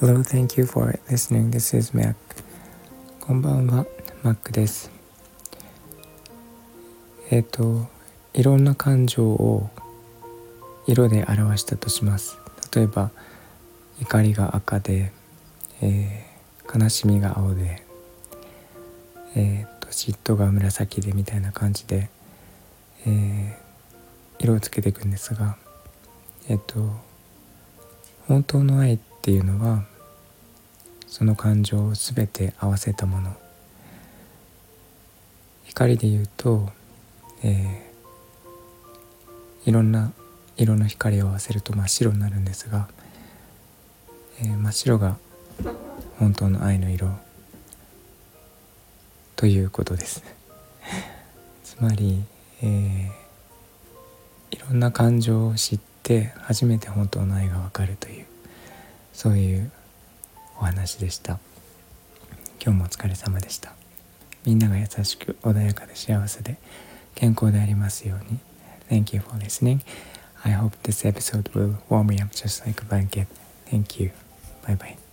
Hello, thank you for listening. This is Mac. こんばんは、Mac です。えっ、ー、と、いろんな感情を色で表したとします。例えば、怒りが赤で、えー、悲しみが青で、えーと、嫉妬が紫でみたいな感じで、えー、色をつけていくんですがえっ、と本当の愛っていうのはその感情を全て合わせたもの。光で言うと、えー、いろんな色の光を合わせると真っ白になるんですが、えー、真っ白が本当の愛の色ということです。つまり、えー、ろんな感情を知って初めて本当の愛がわかるというそういうお話でした今日もお疲れ様でしたみんなが優しく穏やかで幸せで健康でありますように Thank you for listening I hope this episode will warm me up just like a blanket Thank you Bye bye